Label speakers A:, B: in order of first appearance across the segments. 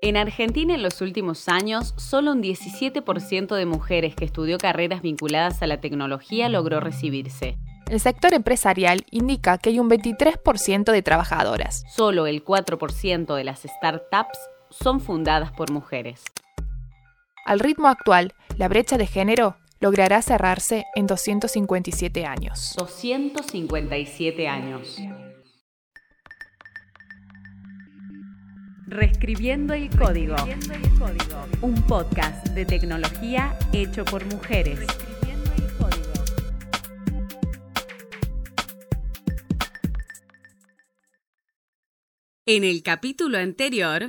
A: En Argentina en los últimos años, solo un 17% de mujeres que estudió carreras vinculadas a la tecnología logró recibirse.
B: El sector empresarial indica que hay un 23% de trabajadoras.
A: Solo el 4% de las startups son fundadas por mujeres.
B: Al ritmo actual, la brecha de género logrará cerrarse en 257 años.
A: 257 años. Reescribiendo el código. Un podcast de tecnología hecho por mujeres. En el capítulo anterior.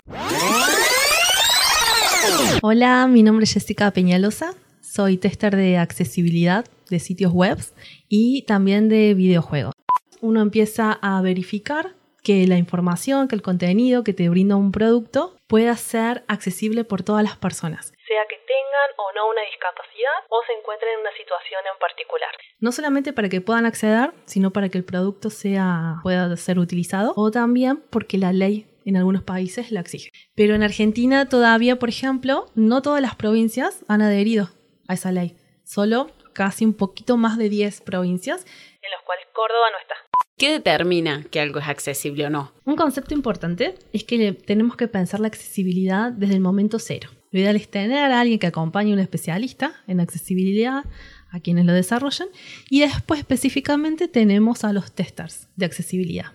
C: Hola, mi nombre es Jessica Peñalosa. Soy tester de accesibilidad de sitios web y también de videojuegos. Uno empieza a verificar que la información, que el contenido que te brinda un producto pueda ser accesible por todas las personas, sea que tengan o no una discapacidad o se encuentren en una situación en particular. No solamente para que puedan acceder, sino para que el producto sea, pueda ser utilizado o también porque la ley en algunos países la exige. Pero en Argentina todavía, por ejemplo, no todas las provincias han adherido a esa ley. Solo casi un poquito más de 10 provincias, en las cuales Córdoba no está.
A: ¿Qué determina que algo es accesible o no?
C: Un concepto importante es que tenemos que pensar la accesibilidad desde el momento cero. Lo ideal es tener a alguien que acompañe a un especialista en accesibilidad, a quienes lo desarrollan, y después específicamente tenemos a los testers de accesibilidad.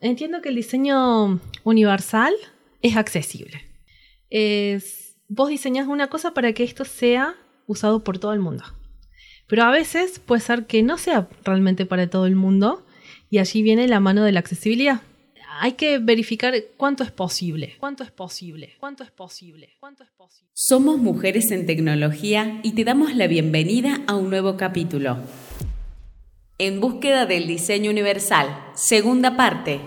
C: Entiendo que el diseño universal es accesible. Es, vos diseñás una cosa para que esto sea usado por todo el mundo. Pero a veces puede ser que no sea realmente para todo el mundo y allí viene la mano de la accesibilidad. Hay que verificar cuánto es posible, cuánto es posible, cuánto es posible, cuánto es posible.
A: Somos mujeres en tecnología y te damos la bienvenida a un nuevo capítulo. En búsqueda del diseño universal, segunda parte.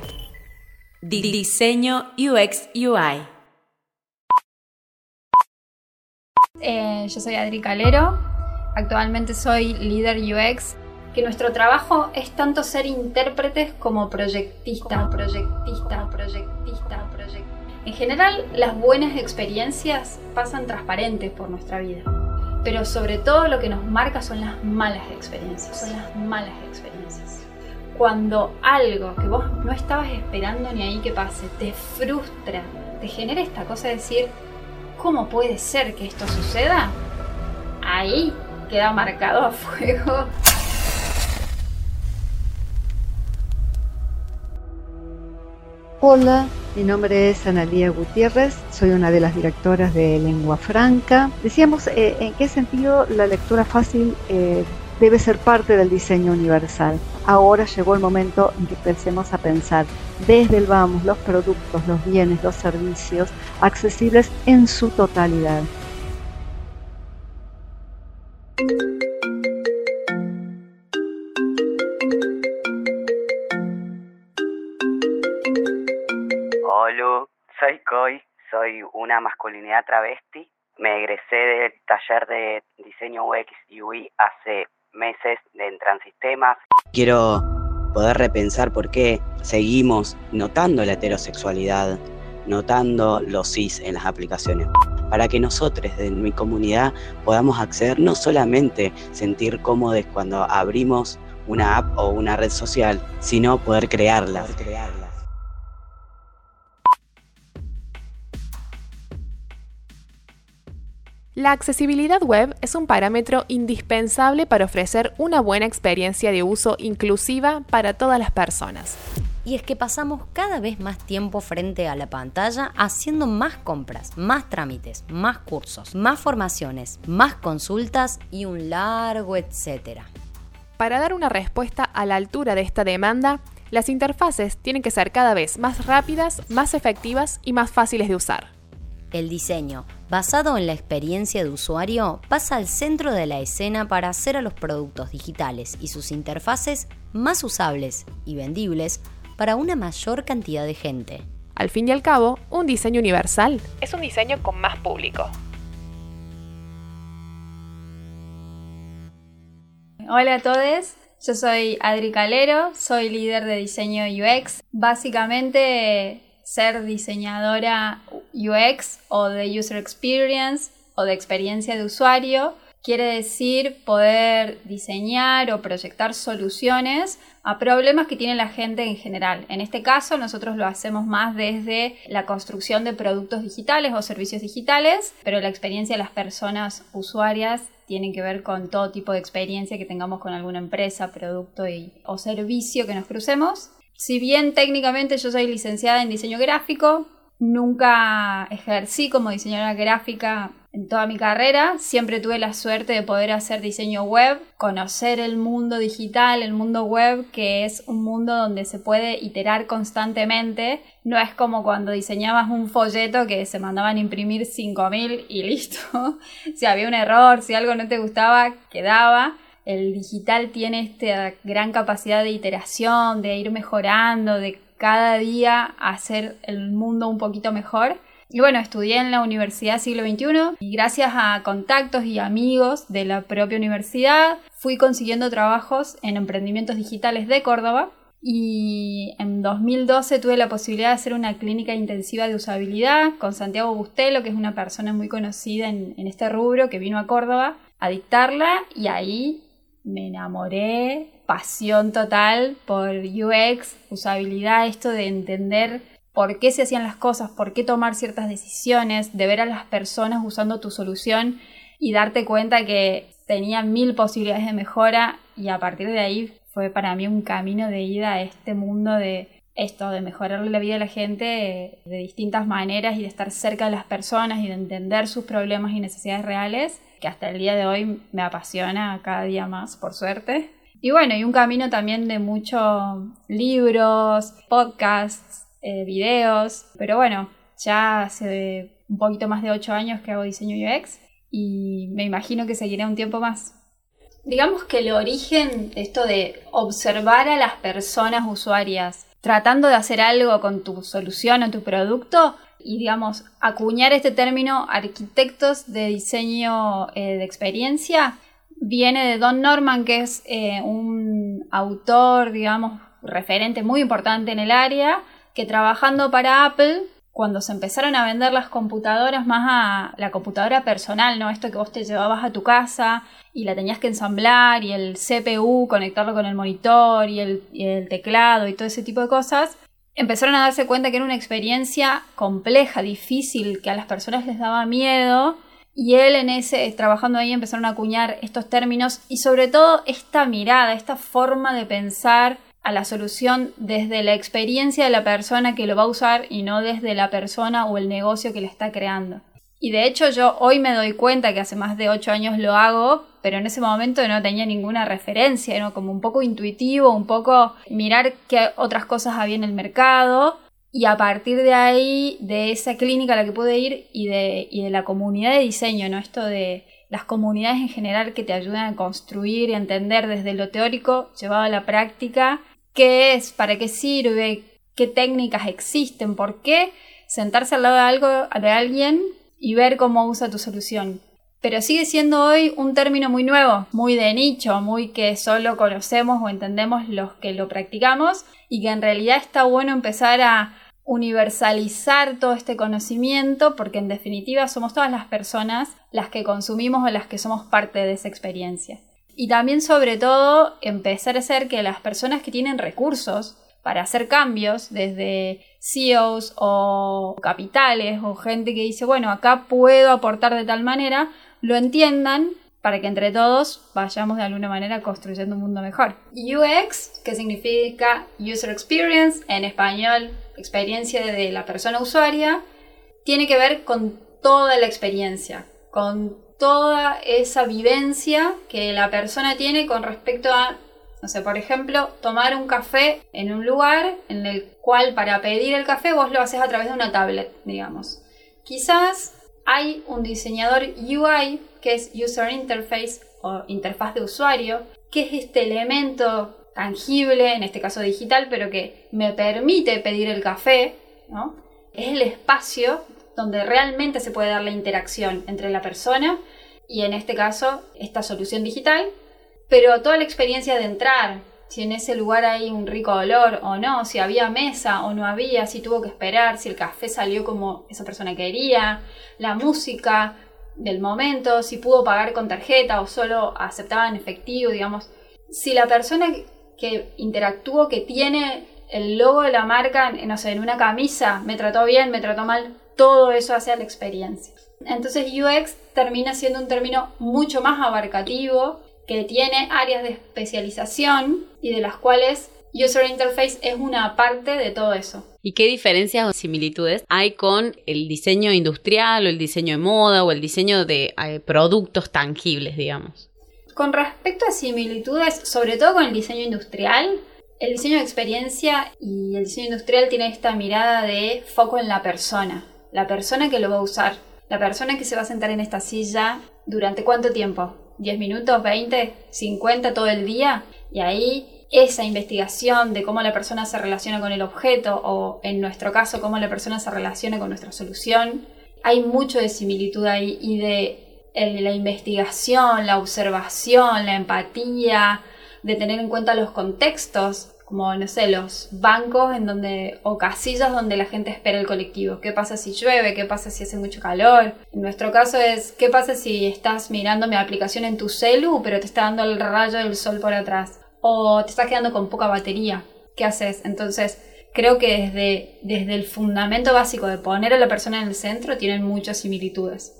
A: Diseño UX UI.
D: Eh, yo soy Adri Calero, actualmente soy líder UX que nuestro trabajo es tanto ser intérpretes como proyectista, proyectista, proyectista, proyectista. En general, las buenas experiencias pasan transparentes por nuestra vida, pero sobre todo lo que nos marca son las malas experiencias, son las malas experiencias. Cuando algo que vos no estabas esperando ni ahí que pase te frustra, te genera esta cosa de decir, ¿cómo puede ser que esto suceda? Ahí queda marcado a fuego
E: Hola, mi nombre es Analía Gutiérrez, soy una de las directoras de Lengua Franca. Decíamos, eh, ¿en qué sentido la lectura fácil eh, debe ser parte del diseño universal? Ahora llegó el momento en que empecemos a pensar desde el vamos los productos, los bienes, los servicios accesibles en su totalidad.
F: Soy una masculinidad travesti. Me egresé del taller de diseño UX y UI hace meses en Transistemas.
G: Quiero poder repensar por qué seguimos notando la heterosexualidad, notando los cis en las aplicaciones, para que nosotros de mi comunidad podamos acceder no solamente sentir cómodos cuando abrimos una app o una red social, sino poder crearla. Poder crearla.
B: La accesibilidad web es un parámetro indispensable para ofrecer una buena experiencia de uso inclusiva para todas las personas.
H: Y es que pasamos cada vez más tiempo frente a la pantalla haciendo más compras, más trámites, más cursos, más formaciones, más consultas y un largo etcétera.
B: Para dar una respuesta a la altura de esta demanda, las interfaces tienen que ser cada vez más rápidas, más efectivas y más fáciles de usar.
H: El diseño, basado en la experiencia de usuario, pasa al centro de la escena para hacer a los productos digitales y sus interfaces más usables y vendibles para una mayor cantidad de gente.
B: Al fin y al cabo, un diseño universal es un diseño con más público.
D: Hola a todos, yo soy Adri Calero, soy líder de diseño UX. Básicamente ser diseñadora UX o de User Experience o de experiencia de usuario quiere decir poder diseñar o proyectar soluciones a problemas que tiene la gente en general. En este caso, nosotros lo hacemos más desde la construcción de productos digitales o servicios digitales, pero la experiencia de las personas usuarias tiene que ver con todo tipo de experiencia que tengamos con alguna empresa, producto o servicio que nos crucemos. Si bien técnicamente yo soy licenciada en diseño gráfico, nunca ejercí como diseñadora gráfica en toda mi carrera. Siempre tuve la suerte de poder hacer diseño web, conocer el mundo digital, el mundo web, que es un mundo donde se puede iterar constantemente. No es como cuando diseñabas un folleto que se mandaban a imprimir 5000 y listo. si había un error, si algo no te gustaba, quedaba. El digital tiene esta gran capacidad de iteración, de ir mejorando, de cada día hacer el mundo un poquito mejor. Y bueno, estudié en la Universidad Siglo XXI y gracias a contactos y amigos de la propia universidad fui consiguiendo trabajos en emprendimientos digitales de Córdoba y en 2012 tuve la posibilidad de hacer una clínica intensiva de usabilidad con Santiago Bustelo, que es una persona muy conocida en, en este rubro que vino a Córdoba a dictarla y ahí me enamoré, pasión total por UX, usabilidad, esto de entender por qué se hacían las cosas, por qué tomar ciertas decisiones, de ver a las personas usando tu solución y darte cuenta que tenía mil posibilidades de mejora y a partir de ahí fue para mí un camino de ida a este mundo de esto, de mejorarle la vida a la gente de distintas maneras y de estar cerca de las personas y de entender sus problemas y necesidades reales, que hasta el día de hoy me apasiona cada día más, por suerte. Y bueno, y un camino también de muchos libros, podcasts, eh, videos, pero bueno, ya hace un poquito más de 8 años que hago diseño UX y me imagino que seguiré un tiempo más. Digamos que el origen, esto de observar a las personas usuarias tratando de hacer algo con tu solución o tu producto y digamos acuñar este término arquitectos de diseño eh, de experiencia viene de Don Norman que es eh, un autor digamos referente muy importante en el área que trabajando para Apple, cuando se empezaron a vender las computadoras más a la computadora personal, ¿no? Esto que vos te llevabas a tu casa y la tenías que ensamblar y el CPU, conectarlo con el monitor y el, y el teclado y todo ese tipo de cosas, empezaron a darse cuenta que era una experiencia compleja, difícil, que a las personas les daba miedo. Y él en ese, trabajando ahí, empezaron a acuñar estos términos y sobre todo esta mirada, esta forma de pensar a la solución desde la experiencia de la persona que lo va a usar y no desde la persona o el negocio que le está creando. Y de hecho yo hoy me doy cuenta que hace más de 8 años lo hago, pero en ese momento no tenía ninguna referencia, ¿no? como un poco intuitivo, un poco mirar qué otras cosas había en el mercado. Y a partir de ahí, de esa clínica a la que pude ir y de, y de la comunidad de diseño, ¿no? Esto de las comunidades en general que te ayudan a construir y a entender desde lo teórico llevado a la práctica qué es, para qué sirve, qué técnicas existen, por qué sentarse al lado de, algo, de alguien y ver cómo usa tu solución. Pero sigue siendo hoy un término muy nuevo, muy de nicho, muy que solo conocemos o entendemos los que lo practicamos y que en realidad está bueno empezar a universalizar todo este conocimiento porque en definitiva somos todas las personas las que consumimos o las que somos parte de esa experiencia. Y también, sobre todo, empezar a hacer que las personas que tienen recursos para hacer cambios, desde CEOs o capitales o gente que dice, bueno, acá puedo aportar de tal manera, lo entiendan para que entre todos vayamos de alguna manera construyendo un mundo mejor. UX, que significa User Experience, en español, experiencia de la persona usuaria, tiene que ver con toda la experiencia, con toda esa vivencia que la persona tiene con respecto a, no sé, por ejemplo, tomar un café en un lugar en el cual para pedir el café vos lo haces a través de una tablet, digamos. Quizás hay un diseñador UI que es User Interface o interfaz de usuario, que es este elemento tangible, en este caso digital, pero que me permite pedir el café, ¿no? Es el espacio donde realmente se puede dar la interacción entre la persona y en este caso esta solución digital, pero toda la experiencia de entrar, si en ese lugar hay un rico olor o no, si había mesa o no había, si tuvo que esperar, si el café salió como esa persona quería, la música del momento, si pudo pagar con tarjeta o solo aceptaba en efectivo, digamos. Si la persona que interactuó, que tiene el logo de la marca, no sé, en una camisa, me trató bien, me trató mal, todo eso hace a la experiencia. Entonces UX termina siendo un término mucho más abarcativo que tiene áreas de especialización y de las cuales User Interface es una parte de todo eso.
A: ¿Y qué diferencias o similitudes hay con el diseño industrial o el diseño de moda o el diseño de eh, productos tangibles, digamos?
D: Con respecto a similitudes, sobre todo con el diseño industrial, el diseño de experiencia y el diseño industrial tiene esta mirada de foco en la persona, la persona que lo va a usar, la persona que se va a sentar en esta silla durante cuánto tiempo, 10 minutos, 20, 50 todo el día. Y ahí esa investigación de cómo la persona se relaciona con el objeto o en nuestro caso cómo la persona se relaciona con nuestra solución, hay mucho de similitud ahí y de la investigación, la observación, la empatía, de tener en cuenta los contextos como, no sé, los bancos en donde, o casillas donde la gente espera el colectivo. ¿Qué pasa si llueve? ¿Qué pasa si hace mucho calor? En nuestro caso es, ¿qué pasa si estás mirando mi aplicación en tu celu, pero te está dando el rayo del sol por atrás? O te estás quedando con poca batería. ¿Qué haces? Entonces, creo que desde, desde el fundamento básico de poner a la persona en el centro tienen muchas similitudes.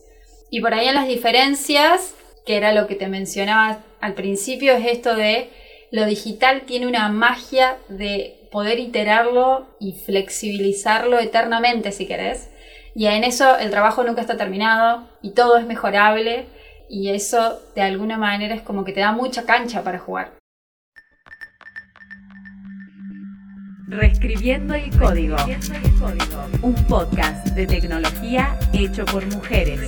D: Y por ahí en las diferencias, que era lo que te mencionaba al principio, es esto de lo digital tiene una magia de poder iterarlo y flexibilizarlo eternamente si querés. Y en eso el trabajo nunca está terminado y todo es mejorable y eso de alguna manera es como que te da mucha cancha para jugar.
A: Reescribiendo el código. Un podcast de tecnología hecho por mujeres.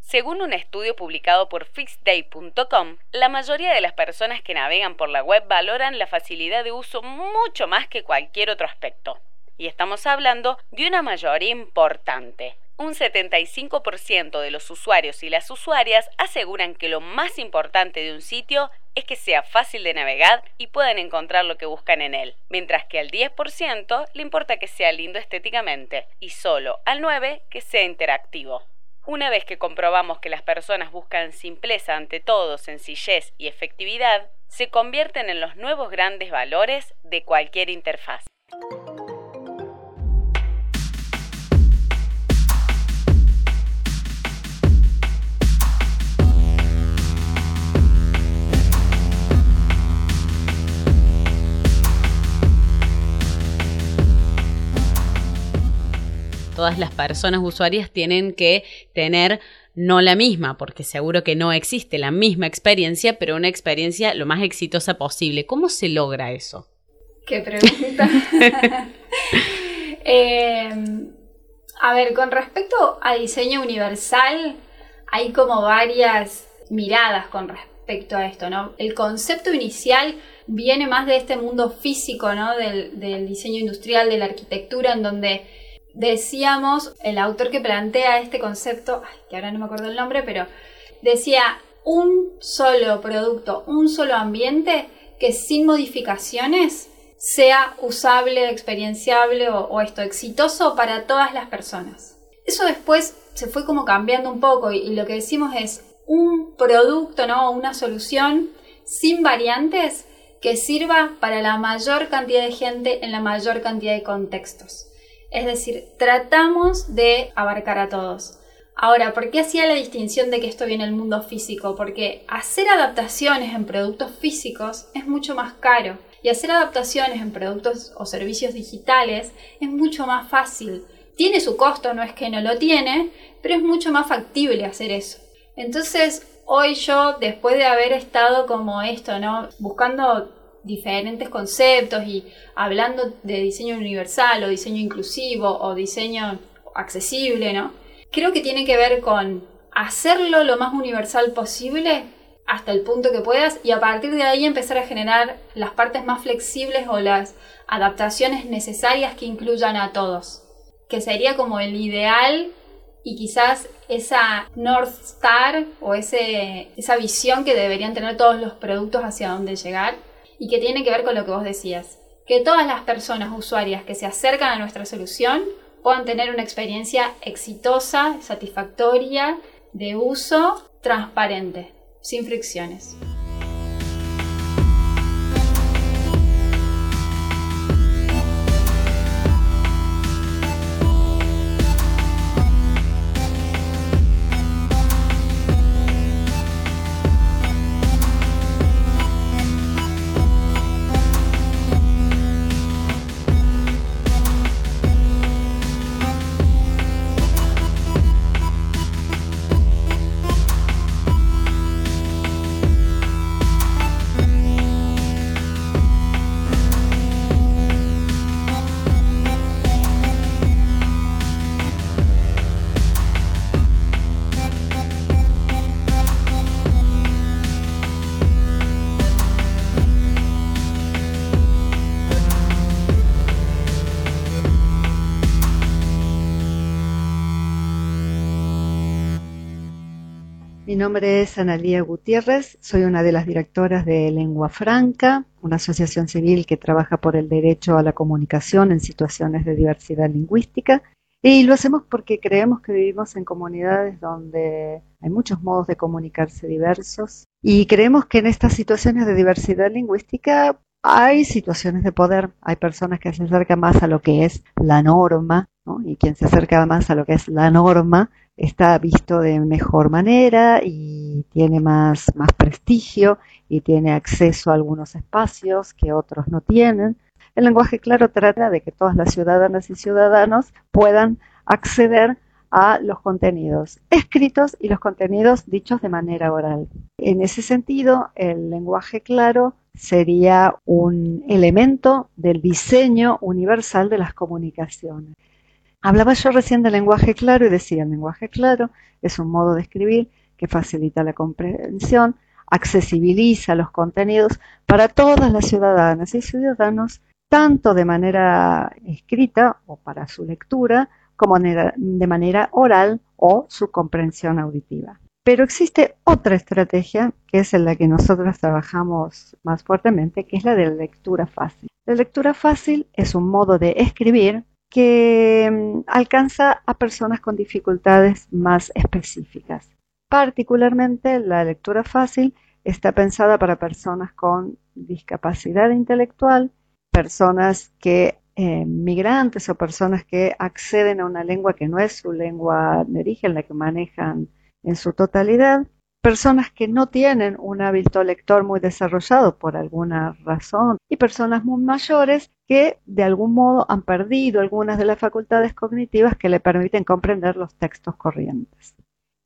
A: Según un estudio publicado por fixday.com, la mayoría de las personas que navegan por la web valoran la facilidad de uso mucho más que cualquier otro aspecto. Y estamos hablando de una mayoría importante. Un 75% de los usuarios y las usuarias aseguran que lo más importante de un sitio es que sea fácil de navegar y puedan encontrar lo que buscan en él, mientras que al 10% le importa que sea lindo estéticamente y solo al 9% que sea interactivo. Una vez que comprobamos que las personas buscan simpleza ante todo, sencillez y efectividad, se convierten en los nuevos grandes valores de cualquier interfaz. Todas las personas usuarias tienen que tener no la misma, porque seguro que no existe la misma experiencia, pero una experiencia lo más exitosa posible. ¿Cómo se logra eso?
D: Qué pregunta. Em, a ver, con respecto a diseño universal, hay como varias miradas con respecto a esto, ¿no? El concepto inicial viene más de este mundo físico, ¿no? Del, del diseño industrial, de la arquitectura, en donde decíamos, el autor que plantea este concepto, que ahora no me acuerdo el nombre, pero decía un solo producto, un solo ambiente que sin modificaciones sea usable, experienciable o, esto, exitoso para todas las personas. Eso después se fue como cambiando un poco y, y lo que decimos es un producto, ¿no? Una solución sin variantes que sirva para la mayor cantidad de gente en la mayor cantidad de contextos. Es decir, tratamos de abarcar a todos. Ahora, ¿por qué hacía la distinción de que esto viene del mundo físico? Porque hacer adaptaciones en productos físicos es mucho más caro y hacer adaptaciones en productos o servicios digitales es mucho más fácil. Tiene su costo, no es que no lo tiene, pero es mucho más factible hacer eso. Entonces, hoy yo, después de haber estado como esto, ¿no? Buscando diferentes conceptos y hablando de diseño universal o diseño inclusivo o diseño accesible, ¿no? Creo que tiene que ver con hacerlo lo más universal posible hasta el punto que puedas y a partir de ahí empezar a generar las partes más flexibles o las adaptaciones necesarias que incluyan a todos. que sería como el ideal y quizás esa North Star o ese, esa visión que deberían tener todos los productos hacia dónde llegar y que tiene que ver con lo que vos decías, que todas las personas usuarias que se acercan a nuestra solución puedan tener una experiencia exitosa, satisfactoria, de uso, transparente, sin fricciones.
E: Nombre es Analía Gutiérrez, soy una de las directoras de Lengua Franca, una asociación civil que trabaja por el derecho a la comunicación en situaciones de diversidad lingüística. Y lo hacemos porque creemos que vivimos en comunidades donde hay muchos modos de comunicarse diversos y creemos que en estas situaciones de diversidad lingüística hay situaciones de poder, hay personas que se acercan más a lo que es la norma, y quien se acerca más a lo que es la norma está visto de mejor manera y tiene más, más prestigio y tiene acceso a algunos espacios que otros no tienen. El lenguaje claro trata de que todas las ciudadanas y ciudadanos puedan acceder a los contenidos escritos y los contenidos dichos de manera oral. En ese sentido, el lenguaje claro sería un elemento del diseño universal de las comunicaciones. Hablaba yo recién del lenguaje claro y decía, el lenguaje claro es un modo de escribir que facilita la comprensión, accesibiliza los contenidos para todas las ciudadanas y ciudadanos, tanto de manera escrita o para su lectura, como de manera oral o su comprensión auditiva. Pero existe otra estrategia que es en la que nosotros trabajamos más fuertemente, que es la de la lectura fácil. La lectura fácil es un modo de escribir que mm, alcanza a personas con dificultades más específicas. Particularmente la lectura fácil está pensada para personas con discapacidad intelectual, personas que eh, migrantes o personas que acceden a una lengua que no es su lengua de origen, la que manejan en su totalidad, personas que no tienen un hábito lector muy desarrollado por alguna razón y personas muy mayores que de algún modo han perdido algunas de las facultades cognitivas que le permiten comprender los textos corrientes.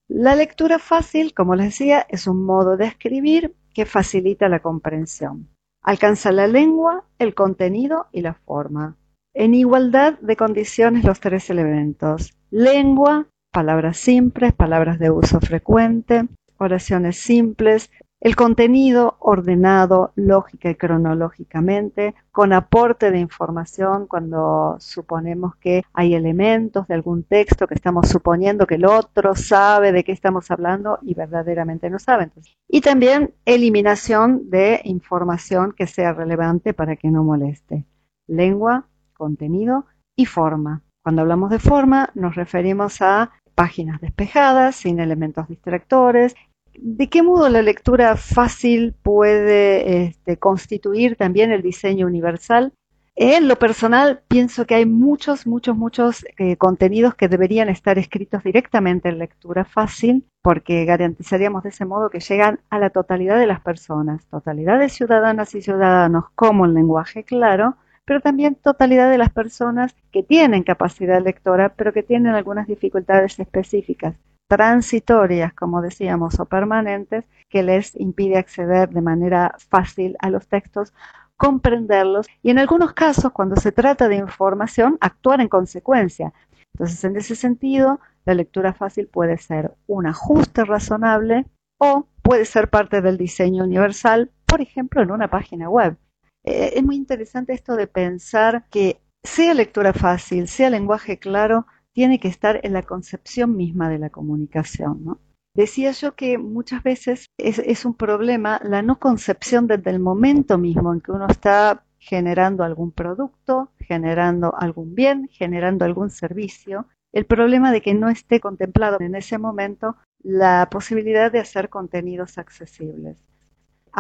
E: La lectura fácil, como les decía, es un modo de escribir que facilita la comprensión. Alcanza la lengua, el contenido y la forma. En igualdad de condiciones los tres elementos. Lengua, palabras simples, palabras de uso frecuente, oraciones simples, el contenido ordenado lógica y cronológicamente, con aporte de información cuando suponemos que hay elementos de algún texto que estamos suponiendo que el otro sabe de qué estamos hablando y verdaderamente no sabe. y también eliminación de información que sea relevante para que no moleste. Lengua, contenido y forma. Cuando hablamos de forma nos referimos a páginas despejadas, sin elementos distractores. ¿De qué modo la lectura fácil puede este, constituir también el diseño universal? En lo personal, pienso que hay muchos, muchos, muchos eh, contenidos que deberían estar escritos directamente en lectura fácil, porque garantizaríamos de ese modo que llegan a la totalidad de las personas, totalidad de ciudadanas y ciudadanos como en lenguaje claro, pero también totalidad de las personas que tienen capacidad lectora, pero que tienen algunas dificultades específicas, transitorias, como decíamos, o permanentes, que les impide acceder de manera fácil a los textos, comprenderlos y en algunos casos, cuando se trata de información, actuar en consecuencia. Entonces, en ese sentido, la lectura fácil puede ser un ajuste razonable o puede ser parte del diseño universal, por ejemplo, en una página web. Eh, es muy interesante esto de pensar que sea lectura fácil, sea lenguaje claro, tiene que estar en la concepción misma de la comunicación. ¿no? Decía yo que muchas veces es, es, un problema la no concepción desde el momento mismo en que uno está generando algún producto, generando algún bien, generando algún servicio. El problema de que no esté contemplado en ese momento la posibilidad de hacer contenidos accesibles.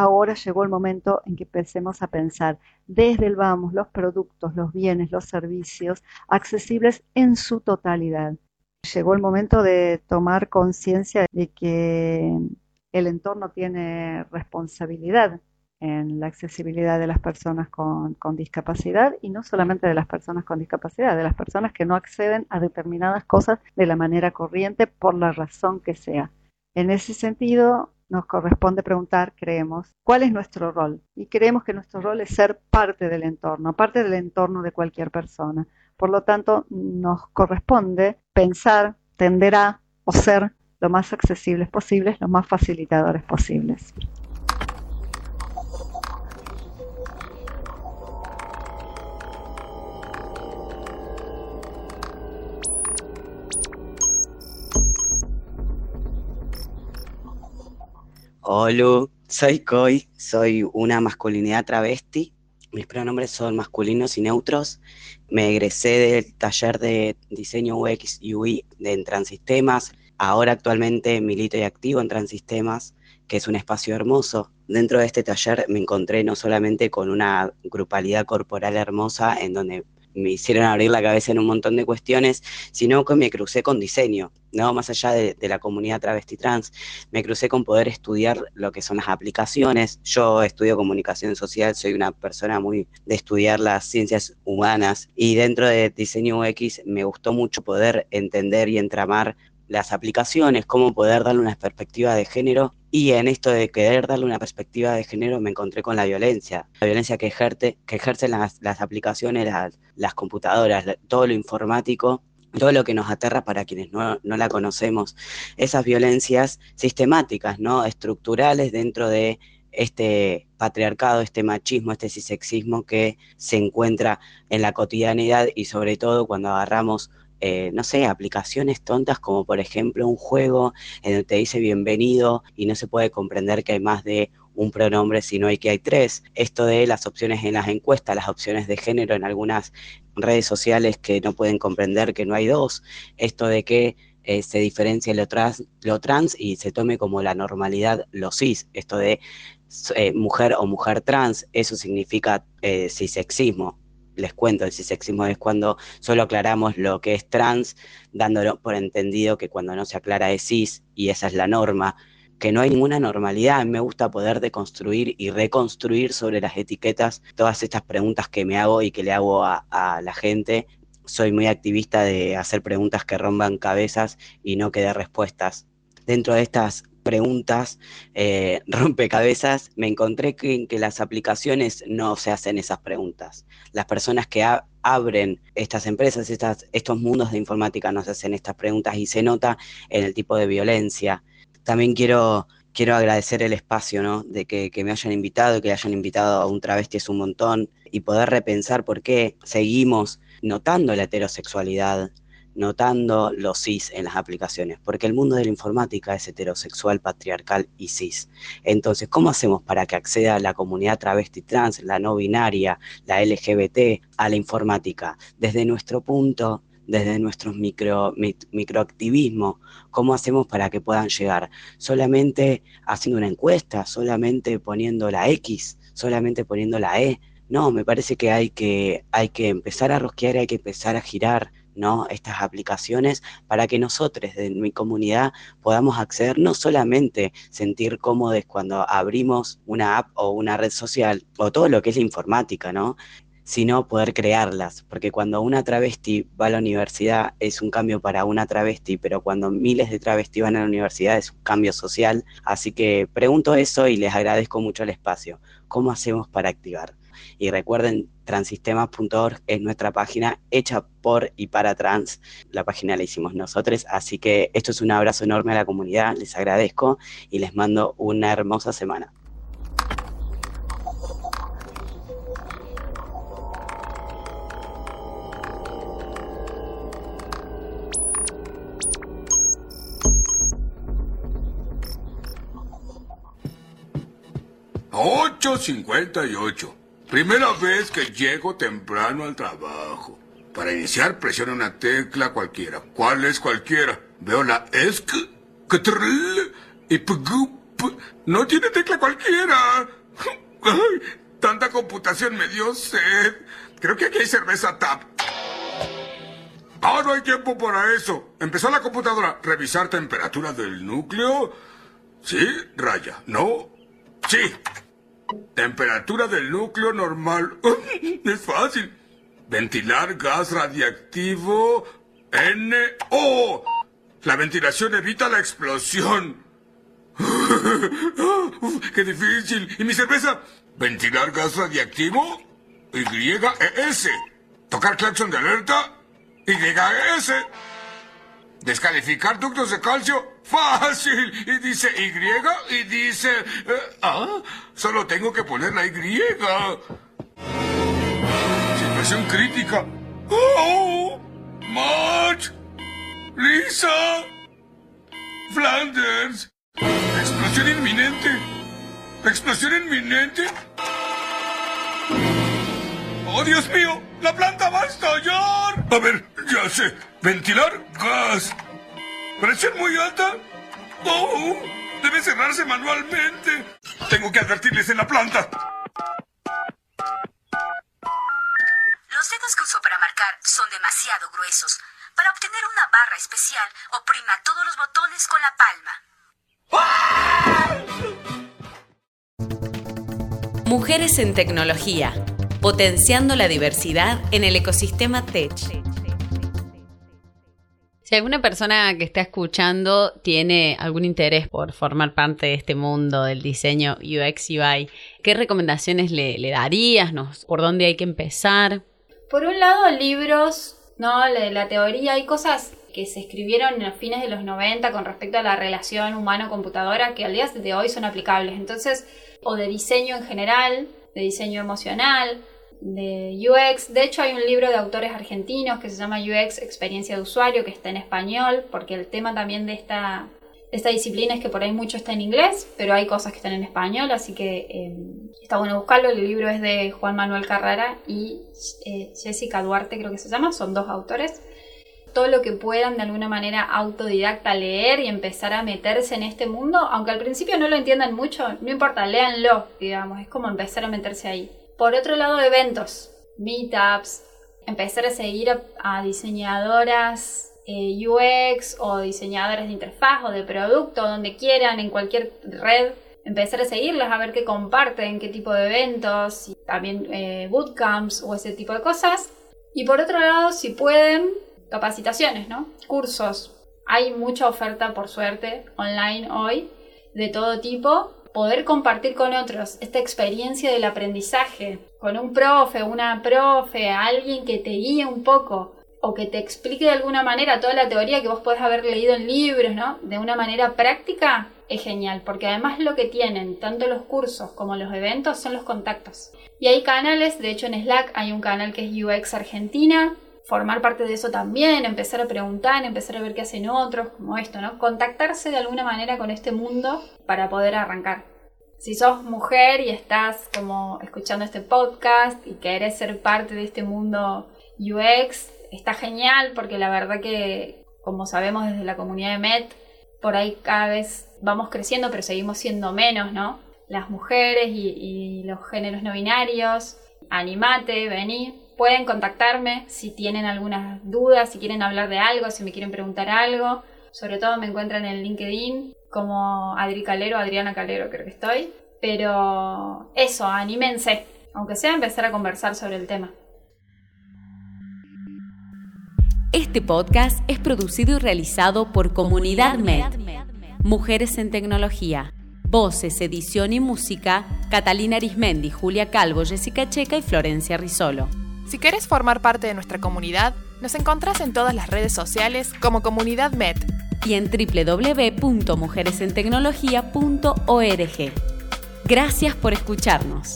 E: Ahora llegó el momento en que empecemos a pensar desde el vamos los productos, los bienes, los servicios accesibles en su totalidad. Llegó el momento de tomar conciencia de que el entorno tiene responsabilidad en la accesibilidad de las personas con, con, discapacidad y no solamente de las personas con discapacidad, de las personas que no acceden a determinadas cosas de la manera corriente por la razón que sea. En ese sentido, nos corresponde preguntar, creemos, cuál es nuestro rol. Y creemos que nuestro rol es ser parte del entorno, parte del entorno de cualquier persona. Por lo tanto, nos corresponde pensar, tender a o ser lo más accesibles posibles, lo más facilitadores posibles.
G: Hola, soy Koi, soy una masculinidad travesti. Mis pronombres son masculinos y neutros. Me egresé del taller de diseño UX y UI en Transistemas. Ahora actualmente milito y activo en Transistemas, que es un espacio hermoso. Dentro de este taller me encontré no solamente con una grupalidad corporal hermosa en donde me hicieron abrir la cabeza en un montón de cuestiones, sino que me crucé con diseño, ¿no? Más allá de, la comunidad travesti trans, me crucé con poder estudiar lo que son las aplicaciones. Yo estudio comunicación social, soy una persona muy de estudiar las ciencias humanas y dentro de diseño UX me gustó mucho poder entender y entramar las aplicaciones, cómo poder darle una perspectiva de género. Y en esto de querer darle una perspectiva de género me encontré con la violencia, la violencia que, ejerce, que ejercen las, las aplicaciones, las, las, computadoras, todo lo informático, todo lo que nos aterra para quienes no, no la conocemos. Esas violencias sistemáticas, ¿no? estructurales dentro de este patriarcado, este machismo, este cisexismo que se encuentra en la cotidianidad y sobre todo cuando agarramos eh, no sé, aplicaciones tontas como por ejemplo un juego en donde te dice bienvenido y no se puede comprender que hay más de un pronombre, sino hay que hay tres. Esto de las opciones en las encuestas, las opciones de género en algunas redes sociales que no pueden comprender que no hay dos. Esto de que eh, se diferencia lo trans, lo trans y se tome como la normalidad lo cis. Esto de eh, mujer o mujer trans, eso significa cisexismo les cuento, el cisexismo es cuando solo aclaramos lo que es trans, dándolo por entendido que cuando no se aclara es cis y esa es la norma, que no hay ninguna normalidad. Me gusta poder deconstruir y reconstruir sobre las etiquetas todas estas preguntas que me hago y que le hago a, la gente. Soy muy activista de hacer preguntas que rompan cabezas y no que dé respuestas. Dentro de estas preguntas, eh, rompecabezas, me encontré que, que las aplicaciones no se hacen esas preguntas. Las personas que abren estas empresas, estos mundos de informática no se hacen estas preguntas y se nota en el tipo de violencia. También quiero, quiero agradecer el espacio, ¿no? De que, que me hayan invitado, que hayan invitado a un travesti es un montón y poder repensar por qué seguimos notando la heterosexualidad, notando los cis en las aplicaciones, porque el mundo de la informática es heterosexual, patriarcal y cis. Entonces, ¿cómo hacemos para que acceda la comunidad travesti trans, la no binaria, la LGBT a la informática? Desde nuestro punto, desde nuestros micro, microactivismo, ¿cómo hacemos para que puedan llegar? Solamente haciendo una encuesta, solamente poniendo la X, solamente poniendo la E. No, me parece que hay que, hay que empezar a rosquear, hay que empezar a girar, ¿no? estas aplicaciones para que nosotros de mi comunidad podamos acceder, no solamente sentir cómodos cuando abrimos una app o una red social o todo lo que es informática, ¿no? sino poder crearlas, porque cuando una travesti va a la universidad es un cambio para una travesti, pero cuando miles de travestis van a la universidad es un cambio social, así que pregunto eso y les agradezco mucho el espacio. ¿Cómo hacemos para activar? Y recuerden, transistemas.org es nuestra página hecha por y para trans. La página la hicimos nosotros, así que esto es un abrazo enorme a la comunidad, les agradezco y les mando una hermosa semana.
I: ¡858! Primera vez que llego temprano al trabajo. Para iniciar, presiona una tecla cualquiera. ¿Cuál es cualquiera? Veo la ESC, KTRL y PGUP. No tiene tecla cualquiera. Tanta computación me dio sed. Creo que aquí hay cerveza TAP. Ah, no hay tiempo para eso. Empezó la computadora. Revisar temperatura del núcleo. Sí, raya. No. Sí. Temperatura del núcleo normal. Es fácil. Ventilar gas radiactivo NO. La ventilación evita la explosión. ¡Qué difícil! ¿Y mi cerveza? Ventilar gas radiactivo YES. Tocar claxon de alerta YES. Descalificar ductos de calcio. Fácil. Y dice Y y dice... eh, ah, solo tengo que poner la Y. Situación crítica. ¡Oh! March. Lisa. Flanders. Explosión inminente. Explosión inminente. ¡Oh, Dios mío! ¡La planta va a estallar! A ver, ya sé. Ventilar gas. ¿Presión muy alta? ¡Oh! Debe cerrarse manualmente. Tengo que advertirles en la planta.
J: Los dedos que uso para marcar son demasiado gruesos. Para obtener una barra especial, oprima todos los botones con la palma.
A: Mujeres en tecnología, potenciando la diversidad en el ecosistema tech. Si alguna persona que está escuchando tiene algún interés por formar parte de este mundo del diseño UX UI, ¿qué recomendaciones le, darías? ¿Nos- ¿Por dónde hay que empezar?
D: Por un lado, libros, ¿no? La la teoría, hay cosas que se escribieron los fines de los 90 con respecto a la relación humano-computadora que al día de hoy son aplicables. Entonces, o de diseño en general, de diseño emocional, de UX. De hecho, hay un libro de autores argentinos que se llama UX Experiencia de Usuario, que está en español, porque el tema también de esta, esta disciplina es que por ahí mucho está en inglés, pero hay cosas que están en español, así que eh, está bueno buscarlo. El libro es de Juan Manuel Carrara y eh, Jessica Duarte, creo que se llama, son dos autores. Todo lo que puedan de alguna manera autodidacta leer y empezar a meterse en este mundo, aunque al principio no lo entiendan mucho, no importa, léanlo, digamos, es como empezar a meterse ahí. Por otro lado, eventos, meetups, empezar a seguir a, diseñadoras eh, UX o diseñadoras de interfaz o de producto, donde quieran, en cualquier red, empezar a seguirlas, a ver qué comparten, qué tipo de eventos, y también eh, bootcamps o ese tipo de cosas. Y por otro lado, si pueden, capacitaciones, ¿no? Cursos. Hay mucha oferta, por suerte, online hoy, de todo tipo. Poder compartir con otros esta experiencia del aprendizaje, con un profe, una profe, alguien que te guíe un poco o que te explique de alguna manera toda la teoría que vos podés haber leído en libros, ¿no? De una manera práctica, es genial, porque además lo que tienen, tanto los cursos como los eventos, son los contactos. Y hay canales, de hecho en Slack hay un canal que es UX Argentina, formar parte de eso también, empezar a preguntar, empezar a ver qué hacen otros, como esto, ¿no? Contactarse de alguna manera con este mundo para poder arrancar. Si sos mujer y estás como escuchando este podcast y querés ser parte de este mundo UX, está genial porque la verdad que, como sabemos desde la comunidad de MET, por ahí cada vez vamos creciendo, pero seguimos siendo menos, ¿no? Las mujeres y, y los géneros no binarios. Animate, vení. Pueden contactarme si tienen algunas dudas, si quieren hablar de algo, si me quieren preguntar algo. Sobre todo me encuentran en LinkedIn como Adri Calero, Adriana Calero creo que estoy. Pero eso, anímense, aunque sea empezar a conversar sobre el tema.
A: Este podcast es producido y realizado por Comunidad Med. Mujeres en Tecnología. Voces, edición y música, Catalina Arismendi, Julia Calvo, Jessica Checa y Florencia Risolo.
B: Si querés formar parte de nuestra comunidad, nos encontrás en todas las redes sociales como Comunidad Med.
A: Y en www.mujeresentecnología.org. Gracias por escucharnos.